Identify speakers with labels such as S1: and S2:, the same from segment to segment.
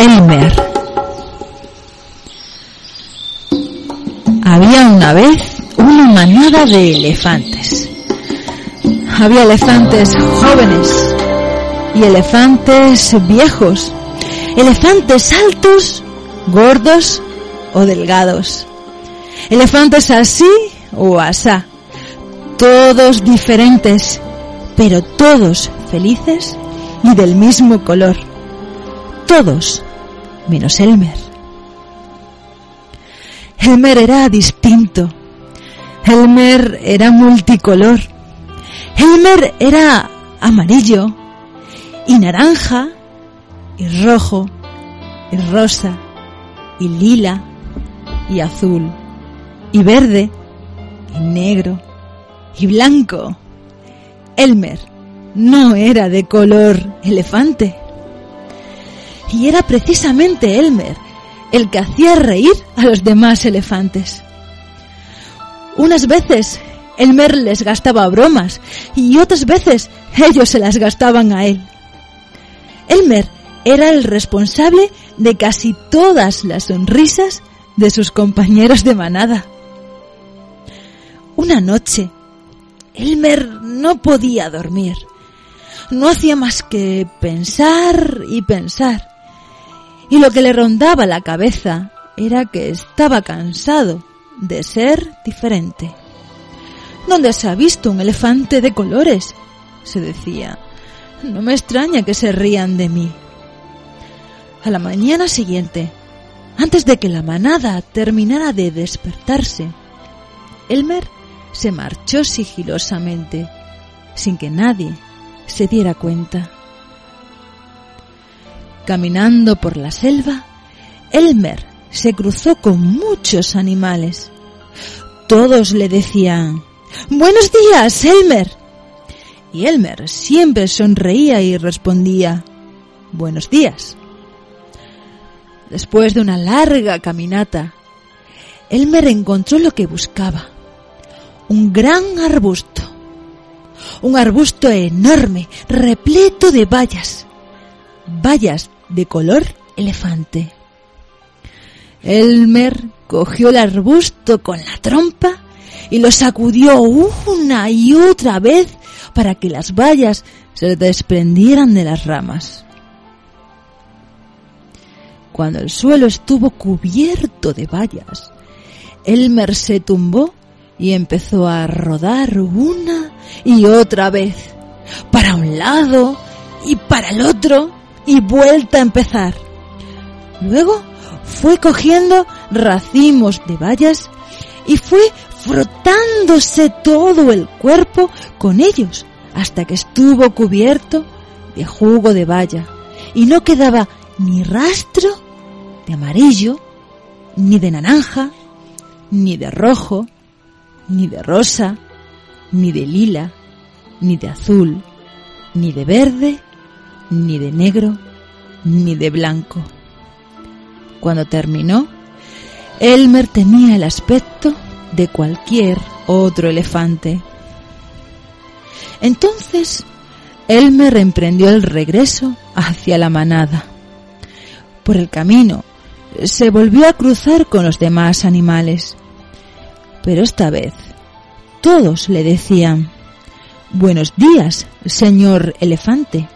S1: Elmer. Había una vez una manada de elefantes. Había elefantes jóvenes y elefantes viejos, elefantes altos, gordos o delgados, elefantes así o asá, todos diferentes, pero todos felices y del mismo color. Todos, menos Elmer. Elmer era distinto. Elmer era multicolor. Elmer era amarillo y naranja y rojo y rosa y lila y azul y verde y negro y blanco. Elmer no era de color elefante. Y era precisamente Elmer el que hacía reír a los demás elefantes. Unas veces Elmer les gastaba bromas y otras veces ellos se las gastaban a él. Elmer era el responsable de casi todas las sonrisas de sus compañeros de manada. Una noche, Elmer no podía dormir. No hacía más que pensar y pensar. Y lo que le rondaba la cabeza era que estaba cansado de ser diferente. ¿Dónde se ha visto un elefante de colores? se decía. No me extraña que se rían de mí. A la mañana siguiente, antes de que la manada terminara de despertarse, Elmer se marchó sigilosamente, sin que nadie se diera cuenta. Caminando por la selva, Elmer se cruzó con muchos animales. Todos le decían, Buenos días, Elmer. Y Elmer siempre sonreía y respondía, Buenos días. Después de una larga caminata, Elmer encontró lo que buscaba. Un gran arbusto. Un arbusto enorme, repleto de bayas. Bayas de color elefante. Elmer cogió el arbusto con la trompa y lo sacudió una y otra vez para que las bayas se desprendieran de las ramas. Cuando el suelo estuvo cubierto de bayas, Elmer se tumbó y empezó a rodar una y otra vez, para un lado y para el otro, y vuelta a empezar. Luego fue cogiendo racimos de bayas y fue frotándose todo el cuerpo con ellos hasta que estuvo cubierto de jugo de baya y no quedaba ni rastro de amarillo, ni de naranja, ni de rojo, ni de rosa, ni de lila, ni de azul, ni de verde, ni de negro, ni de blanco. Cuando terminó, Elmer tenía el aspecto de cualquier otro elefante. Entonces, Elmer emprendió el regreso hacia la manada. Por el camino, se volvió a cruzar con los demás animales. Pero esta vez, todos le decían, Buenos días, señor elefante.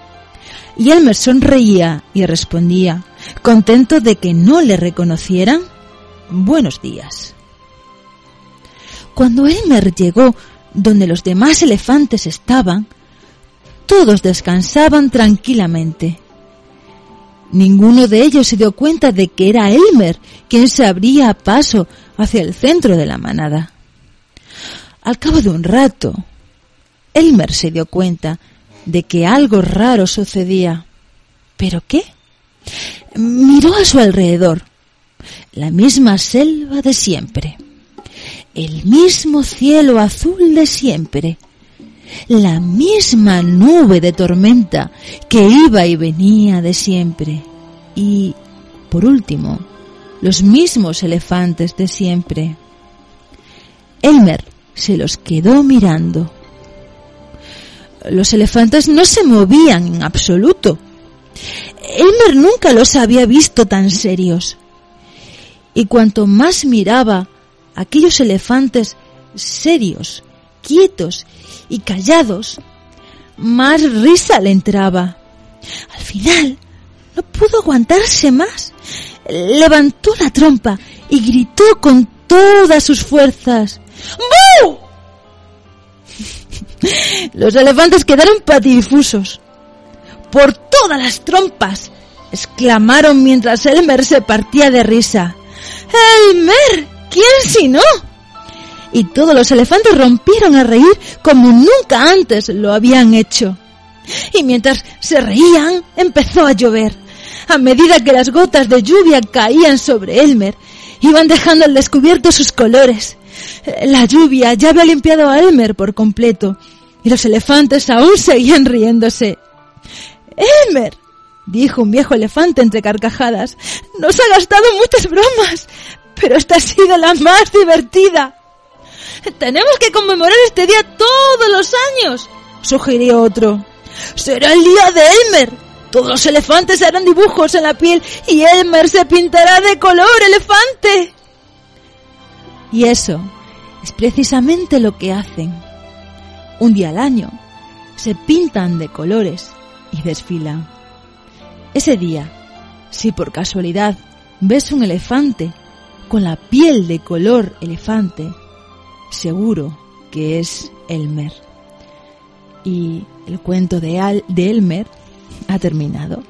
S1: Y Elmer sonreía y respondía, contento de que no le reconocieran, Buenos días. Cuando Elmer llegó donde los demás elefantes estaban, todos descansaban tranquilamente. Ninguno de ellos se dio cuenta de que era Elmer quien se abría paso hacia el centro de la manada. Al cabo de un rato, Elmer se dio cuenta de que algo raro sucedía. ¿Pero qué? Miró a su alrededor. La misma selva de siempre. El mismo cielo azul de siempre. La misma nube de tormenta que iba y venía de siempre. Y, por último, los mismos elefantes de siempre. Elmer se los quedó mirando. Los elefantes no se movían en absoluto. Elmer nunca los había visto tan serios. Y cuanto más miraba aquellos elefantes serios, quietos y callados, más risa le entraba. Al final, no pudo aguantarse más. Levantó la trompa y gritó con todas sus fuerzas. Los elefantes quedaron patidifusos. Por todas las trompas, exclamaron mientras Elmer se partía de risa. ¡Elmer! ¿Quién si no? Y todos los elefantes rompieron a reír como nunca antes lo habían hecho. Y mientras se reían, empezó a llover. A medida que las gotas de lluvia caían sobre Elmer, iban dejando al descubierto sus colores. La lluvia ya había limpiado a Elmer por completo, y los elefantes aún seguían riéndose. Elmer, dijo un viejo elefante entre carcajadas, nos ha gastado muchas bromas, pero esta ha sido la más divertida. Tenemos que conmemorar este día todos los años, sugirió otro. Será el día de Elmer. Todos los elefantes harán dibujos en la piel y Elmer se pintará de color elefante. Y eso es precisamente lo que hacen. Un día al año se pintan de colores y desfilan. Ese día, si por casualidad ves un elefante con la piel de color elefante, seguro que es Elmer. Y el cuento de, Al de Elmer ha terminado.